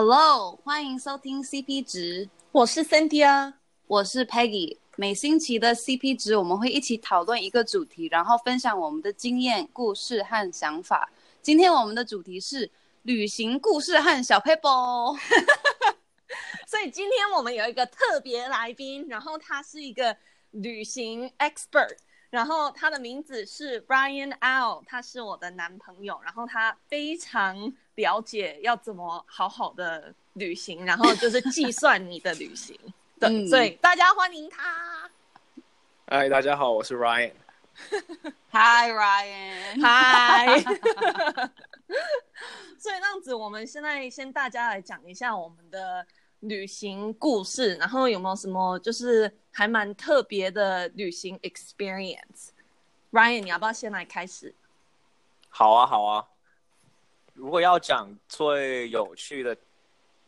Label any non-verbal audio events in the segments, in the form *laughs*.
Hello，欢迎收听 CP 值，我是 Cynthia，我是 Peggy。每星期的 CP 值，我们会一起讨论一个主题，然后分享我们的经验、故事和想法。今天我们的主题是旅行故事和小撇步，*laughs* 所以今天我们有一个特别来宾，然后他是一个旅行 expert。然后他的名字是 Ryan Au，他是我的男朋友。然后他非常了解要怎么好好的旅行，然后就是计算你的旅行。*laughs* 对，嗯、所以大家欢迎他。嗨，大家好，我是 Ryan。*laughs* Hi Ryan。*laughs* Hi。所以这样子，我们现在先大家来讲一下我们的。旅行故事，然后有没有什么就是还蛮特别的旅行 experience？Ryan，你要不要先来开始？好啊，好啊。如果要讲最有趣的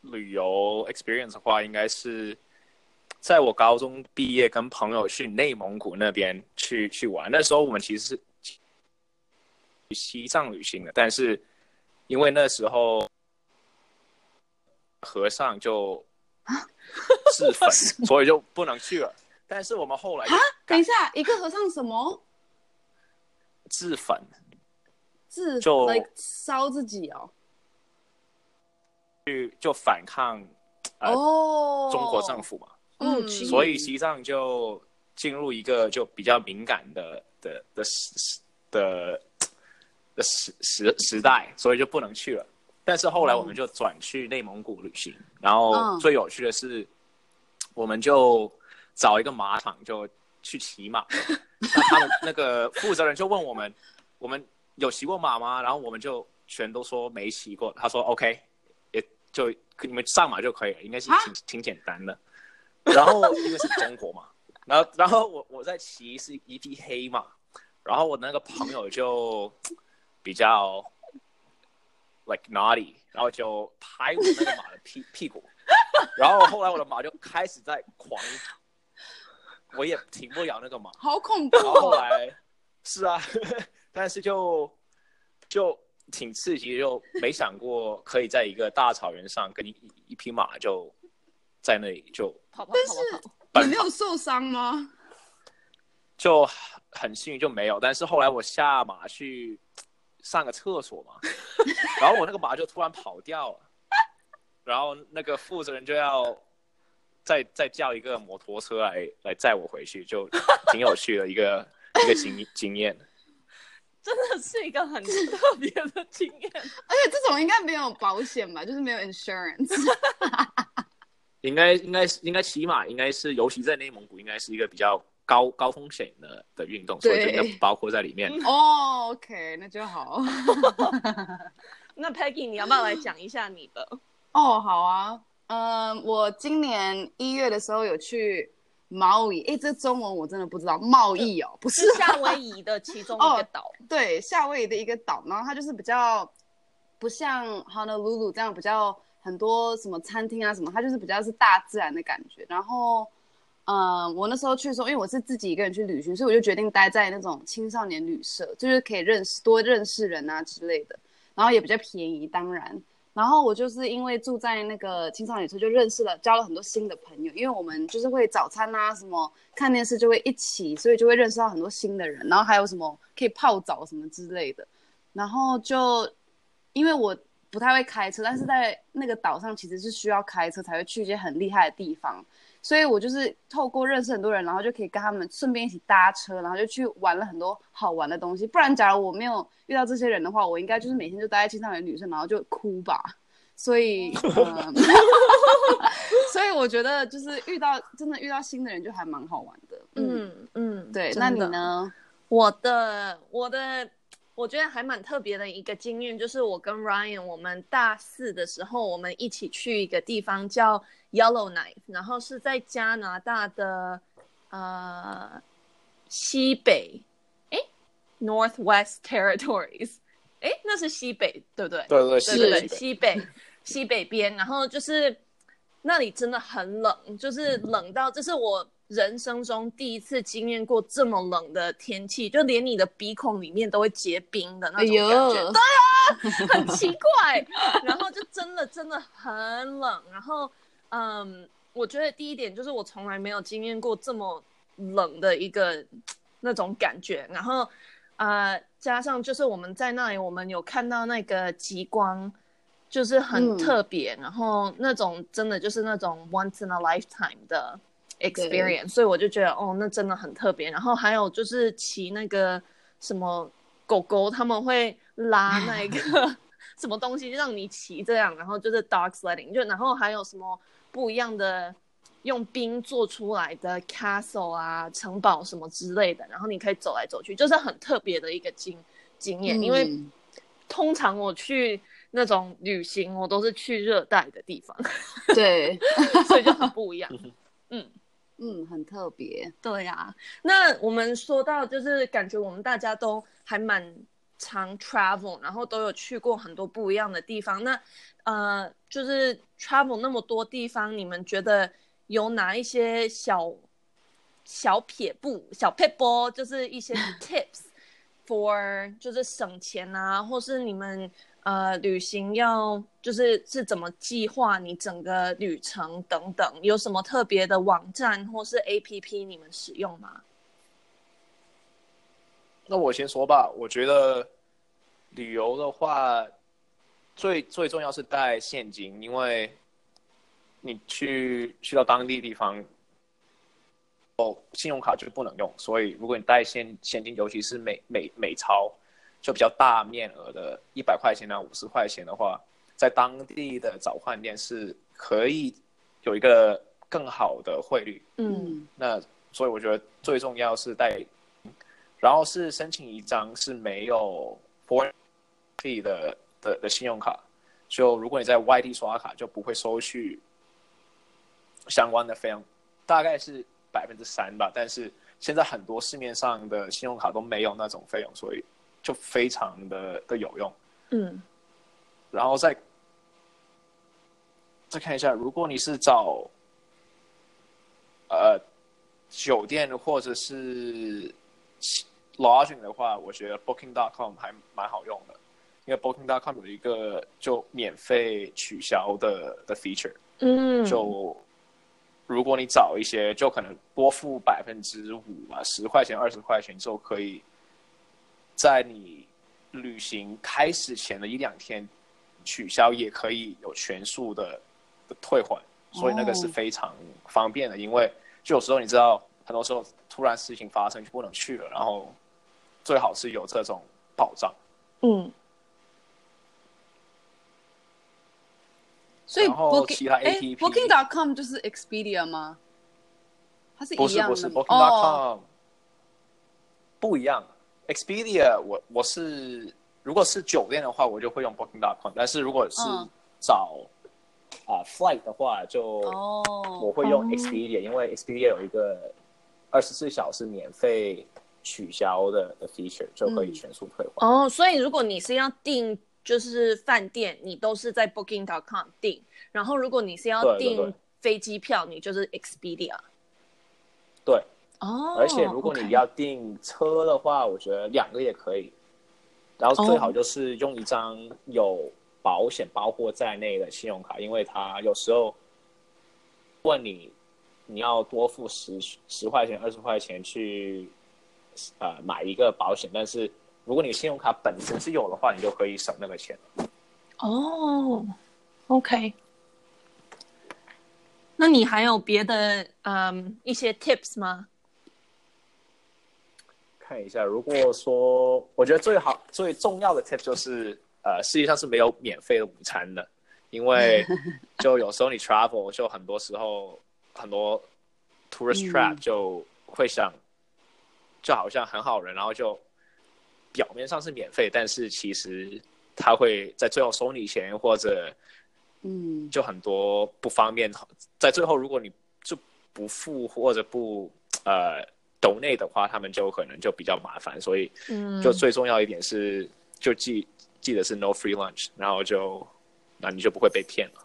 旅游 experience 的话，应该是在我高中毕业，跟朋友去内蒙古那边去去玩。那时候我们其实是去西藏旅行的，但是因为那时候。和尚就自焚，*laughs* 所以就不能去了。但是我们后来啊，等一下，一个和尚什么？自焚？自就烧自己哦，去就反抗哦、呃、中国政府嘛。嗯，所以西藏就进入一个就比较敏感的的的时的的时时时代，所以就不能去了。但是后来我们就转去内蒙古旅行，然后最有趣的是，我们就找一个马场就去骑马。那他们那个负责人就问我们，*laughs* 我们有骑过马吗？然后我们就全都说没骑过。他说 OK，也就你们上马就可以了，应该是挺挺简单的。然后因为是中国嘛，*laughs* 然后然后我我在骑是一匹黑马，然后我那个朋友就 *tsk* 比较。like naughty，然后就拍我那个马的屁屁股，然后后来我的马就开始在狂，我也停不了那个马，好恐怖。然后后来是啊，*laughs* 但是就就挺刺激，就没想过可以在一个大草原上跟一一匹马就在那里就跑跑跑跑跑。但是你没有受伤吗？就很幸运就没有，但是后来我下马去。上个厕所嘛，然后我那个马就突然跑掉了，然后那个负责人就要再再叫一个摩托车来来载我回去，就 *laughs* 挺有趣的一个一个经经验。真的是一个很特别的经验，*laughs* 而且这种应该没有保险吧，就是没有 insurance。*laughs* 应该应该应该起码应该是，尤其在内蒙古，应该是一个比较。高高风险的的运动，所以这个包括在里面。哦、oh,，OK，那就好。那 Peggy，你要不要来讲一下你的？哦，oh, 好啊。嗯、uh,，我今年一月的时候有去毛伊，哎，这中文我真的不知道。贸易哦，不是夏威夷的其中一个岛。Oh, 对，夏威夷的一个岛，然后它就是比较不像 Honolulu 这样比较很多什么餐厅啊什么，它就是比较是大自然的感觉，然后。嗯，我那时候去的时候，因为我是自己一个人去旅行，所以我就决定待在那种青少年旅社，就是可以认识多认识人啊之类的，然后也比较便宜，当然。然后我就是因为住在那个青少年旅社，就认识了，交了很多新的朋友。因为我们就是会早餐啊，什么看电视就会一起，所以就会认识到很多新的人。然后还有什么可以泡澡什么之类的。然后就因为我不太会开车，但是在那个岛上其实是需要开车才会去一些很厉害的地方。所以我就是透过认识很多人，然后就可以跟他们顺便一起搭车，然后就去玩了很多好玩的东西。不然，假如我没有遇到这些人的话，我应该就是每天就待在青少年旅社，然后就哭吧。所以，嗯、*laughs* 所以我觉得就是遇到真的遇到新的人就还蛮好玩的。嗯嗯，对。那你呢？我的我的。我觉得还蛮特别的一个经验，就是我跟 Ryan，我们大四的时候，我们一起去一个地方叫 Yellowknife，然后是在加拿大的呃西北，哎，Northwest Territories，*laughs* 哎，那是西北，对不对？对对对，对对对，西北西北边，然后就是那里真的很冷，就是冷到，这是我。人生中第一次经验过这么冷的天气，就连你的鼻孔里面都会结冰的那种感觉。哎、呦对啊，很奇怪。*laughs* 然后就真的真的很冷。然后，嗯，我觉得第一点就是我从来没有经验过这么冷的一个那种感觉。然后，呃，加上就是我们在那里，我们有看到那个极光，就是很特别。嗯、然后那种真的就是那种 once in a lifetime 的。experience，所以我就觉得哦，那真的很特别。然后还有就是骑那个什么狗狗，他们会拉那个 *laughs* *laughs* 什么东西让你骑这样，然后就是 dog sledding，就然后还有什么不一样的用冰做出来的 castle 啊、城堡什么之类的，然后你可以走来走去，就是很特别的一个经经验。嗯、因为通常我去那种旅行，我都是去热带的地方，*laughs* 对，所以就很不一样。嗯。嗯，很特别。对呀、啊，那我们说到就是感觉我们大家都还蛮常 travel，然后都有去过很多不一样的地方。那呃，就是 travel 那么多地方，你们觉得有哪一些小小撇步、小撇步，就是一些 *laughs* tips for 就是省钱啊，或是你们。呃，旅行要就是是怎么计划你整个旅程等等，有什么特别的网站或是 APP 你们使用吗？那我先说吧，我觉得旅游的话，最最重要是带现金，因为你去去到当地地方，哦，信用卡就不能用，所以如果你带现现金，尤其是美美美钞。就比较大面额的，一百块钱啊，五十块钱的话，在当地的早换店是可以有一个更好的汇率。嗯，那所以我觉得最重要是带，然后是申请一张是没有 foreign fee 的的的信用卡。就如果你在外地刷卡，就不会收取相关的费用，大概是百分之三吧。但是现在很多市面上的信用卡都没有那种费用，所以。就非常的的有用，嗯，然后再再看一下，如果你是找呃酒店或者是 lodging 的话，我觉得 Booking.com 还蛮好用的，因为 Booking.com 有一个就免费取消的的 feature，嗯，就如果你找一些，就可能多付百分之五啊，十块钱、二十块钱就可以。在你旅行开始前的一两天取消，也可以有全数的的退还，所以那个是非常方便的。因为就有时候你知道，很多时候突然事情发生就不能去了，然后最好是有这种保障。嗯。所以 Booking 哎，Booking.com 就是 Expedia 吗？它是一样的吗？不是不是，Booking.com 不一样。Expedia，我我是如果是酒店的话，我就会用 Booking.com。但是如果是找啊、flight 的话，就我会用 Expedia，、哦、因为 Expedia 有一个二十四小时免费取消的的 feature，就可以全数退还。哦，所以如果你是要订就是饭店，你都是在 Booking.com 订；然后如果你是要订飞机票，你就是 Expedia。对。哦，而且如果你要订车的话，okay. 我觉得两个也可以。然后最好就是用一张有保险包括在内的信用卡，因为他有时候问你你要多付十十块钱、二十块钱去呃买一个保险，但是如果你信用卡本身是有的话，你就可以省那个钱。哦，OK。那你还有别的嗯一些 tips 吗？看一下，如果说我觉得最好最重要的 tip 就是，呃，世界上是没有免费的午餐的，因为 *laughs* 就有时候你 travel 就很多时候很多 tourist trap 就会想，就好像很好人，然后就表面上是免费，但是其实他会在最后收你钱，或者嗯，就很多不方便，在最后如果你就不付或者不呃。Donate 的话，他们就可能就比较麻烦，所以就最重要一点是，嗯、就记记得是 no free lunch，然后就那你就不会被骗了。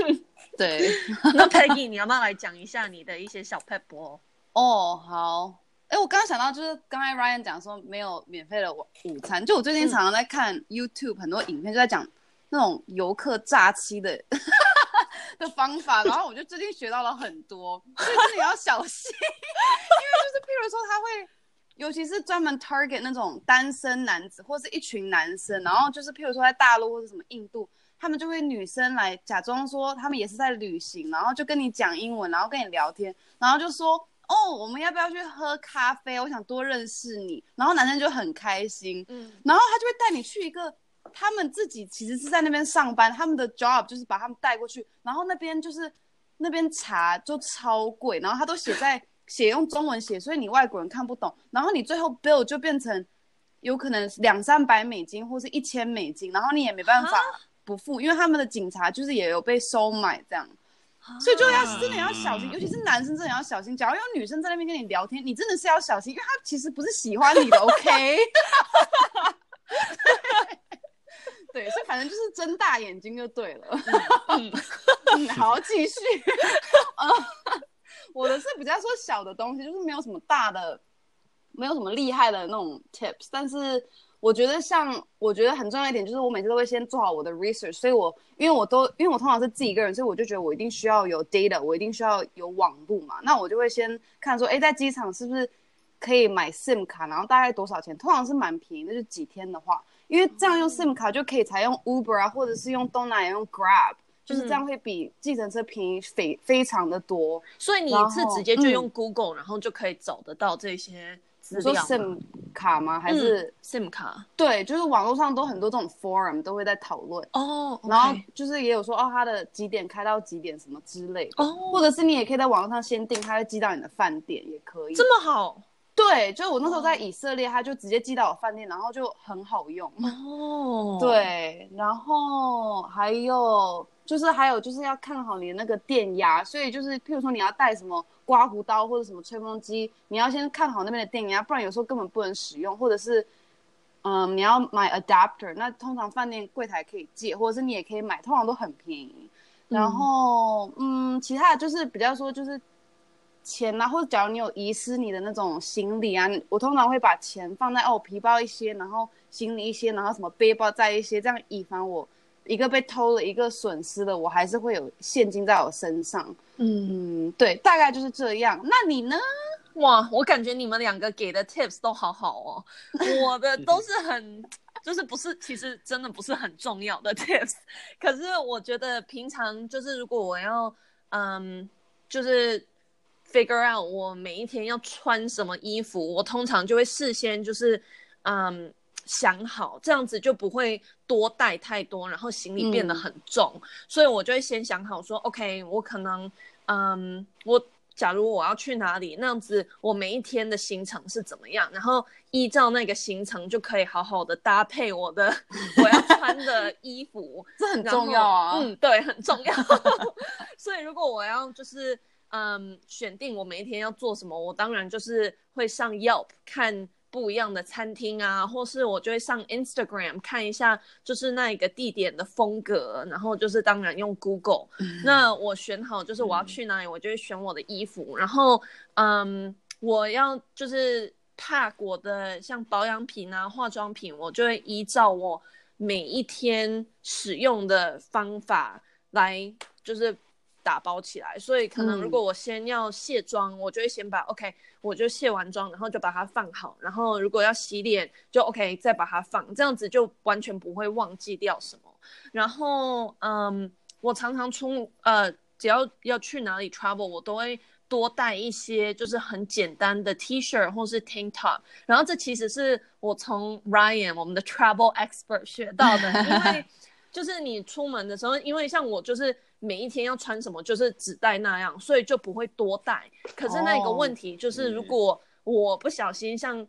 *laughs* 对，*laughs* 那 Peggy，你要不要来讲一下你的一些小撇步？哦，好，哎，我刚刚想到，就是刚才 Ryan 讲说没有免费的午午餐，就我最近常常在看 YouTube 很多影片，就在讲那种游客诈欺的 *laughs* 的方法，然后我就最近学到了很多，所以真的要小心，*laughs* 因为就是譬如说他会，尤其是专门 target 那种单身男子或是一群男生，然后就是譬如说在大陆或者什么印度，他们就会女生来假装说他们也是在旅行，然后就跟你讲英文，然后跟你聊天，然后就说。哦，我们要不要去喝咖啡？我想多认识你。然后男生就很开心，嗯，然后他就会带你去一个他们自己其实是在那边上班，他们的 job 就是把他们带过去。然后那边就是那边茶就超贵，然后他都写在写用中文写，所以你外国人看不懂。然后你最后 bill 就变成有可能两三百美金或是一千美金，然后你也没办法不付，因为他们的警察就是也有被收买这样。所以就要真的要小心，尤其是男生真的要小心。假如有女生在那边跟你聊天，你真的是要小心，因为他其实不是喜欢你的，OK？*laughs* 对，所以反正就是睁大眼睛就对了。嗯，嗯，*laughs* 好，继续。*laughs* 呃，我的是比较说小的东西，就是没有什么大的，没有什么厉害的那种 tips，但是。我觉得像，我觉得很重要一点就是，我每次都会先做好我的 research，所以我因为我都因为我通常是自己一个人，所以我就觉得我一定需要有 data，我一定需要有网路嘛。那我就会先看说，哎，在机场是不是可以买 SIM 卡，然后大概多少钱？通常是蛮便宜的，就是几天的话，因为这样用 SIM 卡就可以采用 Uber 啊，或者是用东南亚用 Grab，就是这样会比计程车便宜非非常的多。所以你一次直接就用 Google，然后就可以找得到这些。你说 SIM 卡吗？还是、嗯、SIM 卡？对，就是网络上都很多这种 forum 都会在讨论哦，oh. 然后就是也有说哦，它的几点开到几点什么之类的哦，oh. 或者是你也可以在网络上先订，它会寄到你的饭店也可以。这么好？对，就我那时候在以色列，他就直接寄到我饭店，然后就很好用 *laughs* 哦。Oh. 对，然后还有就是还有就是要看好你的那个电压，所以就是譬如说你要带什么。刮胡刀或者什么吹风机，你要先看好那边的电压，不然有时候根本不能使用。或者是，嗯，你要买 adapter，那通常饭店柜台可以借，或者是你也可以买，通常都很便宜。然后，嗯，嗯，其他的就是比较说就是钱啊，或者假如你有遗失你的那种行李啊，我通常会把钱放在哦皮包一些，然后行李一些，然后什么背包在一些，这样以防我。一个被偷了，一个损失了，我还是会有现金在我身上。嗯，对，大概就是这样。那你呢？哇，我感觉你们两个给的 tips 都好好哦。我的 *laughs* 都是很，就是不是，其实真的不是很重要的 *laughs* tips。可是我觉得平常就是如果我要，嗯，就是 figure out 我每一天要穿什么衣服，我通常就会事先就是，嗯。想好这样子就不会多带太多，然后行李变得很重，嗯、所以我就会先想好说，OK，我可能，嗯，我假如我要去哪里，那样子我每一天的行程是怎么样，然后依照那个行程就可以好好的搭配我的 *laughs* 我要穿的衣服，*laughs* 这很重要啊，嗯，对，很重要。*laughs* 所以如果我要就是嗯选定我每一天要做什么，我当然就是会上 Yelp 看。不一样的餐厅啊，或是我就会上 Instagram 看一下，就是那一个地点的风格，然后就是当然用 Google。嗯、那我选好就是我要去哪里，嗯、我就会选我的衣服，然后嗯，我要就是 pack 我的像保养品啊、化妆品，我就会依照我每一天使用的方法来就是打包起来。所以可能如果我先要卸妆，嗯、我就会先把 OK。我就卸完妆，然后就把它放好，然后如果要洗脸，就 OK，再把它放，这样子就完全不会忘记掉什么。然后，嗯，我常常出，呃，只要要去哪里 travel，我都会多带一些，就是很简单的 T-shirt 或是 tank top。然后这其实是我从 Ryan 我们的 travel expert 学到的，因为 *laughs* 就是你出门的时候，因为像我就是。每一天要穿什么，就是只带那样，所以就不会多带。可是那个问题就是，如果我不小心像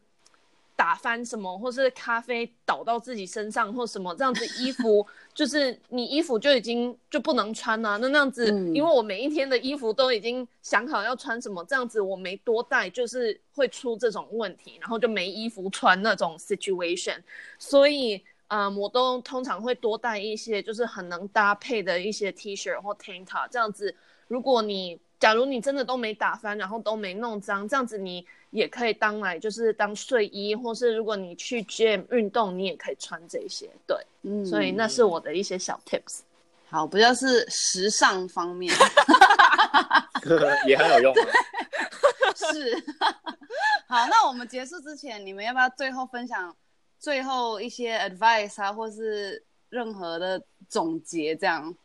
打翻什么，或是咖啡倒到自己身上或什么这样子，衣服 *laughs* 就是你衣服就已经就不能穿了。那那样子，因为我每一天的衣服都已经想好要穿什么，这样子我没多带，就是会出这种问题，然后就没衣服穿那种 situation。所以。嗯，我都通常会多带一些，就是很能搭配的一些 T 恤或 tank top，这样子，如果你假如你真的都没打翻，然后都没弄脏，这样子你也可以当来就是当睡衣，或是如果你去 gym 运动，你也可以穿这些。对，嗯，所以那是我的一些小 tips。好，不就是时尚方面，*laughs* 也很有用。*laughs* 是。*laughs* 好，那我们结束之前，你们要不要最后分享最后一些 advice 啊，或是任何的总结这样？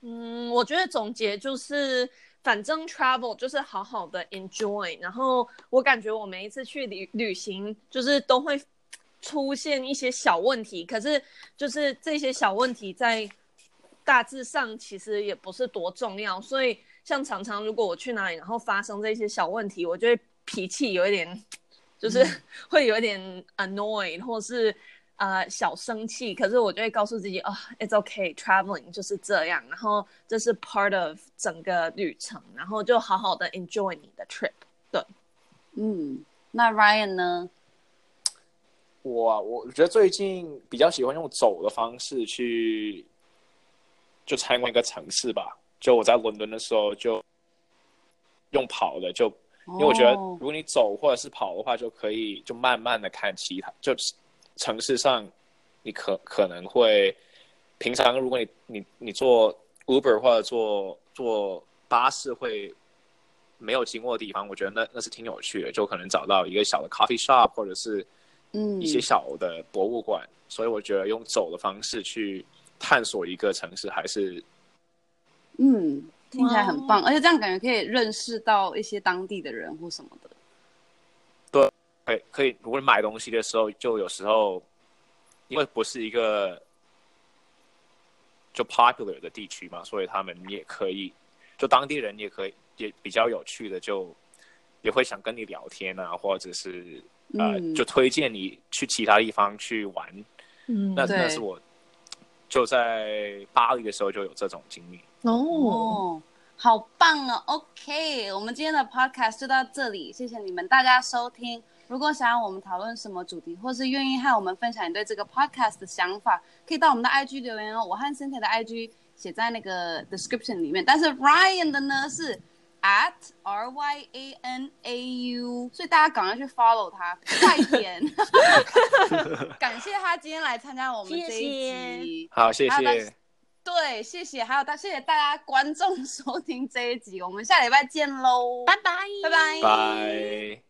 嗯，我觉得总结就是，反正 travel 就是好好的 enjoy。然后我感觉我每一次去旅旅行，就是都会出现一些小问题，可是就是这些小问题在大致上其实也不是多重要。所以像常常如果我去哪里，然后发生这些小问题，我就会脾气有一点，就是 *laughs* 会有一点 annoyed，或是。呃，小生气，可是我就会告诉自己，哦，it's okay，traveling 就是这样，然后这是 part of 整个旅程，然后就好好的 enjoy 你的 trip。对，嗯，那 Ryan 呢？我啊，我觉得最近比较喜欢用走的方式去，就参观一个城市吧。就我在伦敦的时候，就用跑的，就因为我觉得如果你走或者是跑的话，就可以就慢慢的看其他，就。城市上，你可可能会平常如果你你你坐 Uber 或者坐坐巴士会没有经过的地方，我觉得那那是挺有趣的，就可能找到一个小的 coffee shop 或者是嗯一些小的博物馆，嗯，所以我觉得用走的方式去探索一个城市还是嗯听起来很棒，而且这样感觉可以认识到一些当地的人或什么的。对。可以，可以。如果你买东西的时候，就有时候，因为不是一个就 popular 的地区嘛，所以他们也可以，就当地人也可以，也比较有趣的，就也会想跟你聊天啊，或者是呃，就推荐你去其他地方去玩。嗯，那那是我就在巴黎的时候就有这种经历。哦，好棒哦！OK，我们今天的 podcast 就到这里，谢谢你们大家收听。如果想要我们讨论什么主题，或是愿意和我们分享你对这个 podcast 的想法，可以到我们的 IG 留言哦。我和 Cynthia 的 IG 写在那个 description 里面，但是 Ryan 的呢是 at R Y A N A U，所以大家赶快去 follow 他，快点！*laughs* 感谢他今天来参加我们这一集，谢谢好，谢谢。对，谢谢，还有大谢谢大家观众 *laughs* 收听这一集，我们下礼拜见喽，拜拜，拜拜，拜。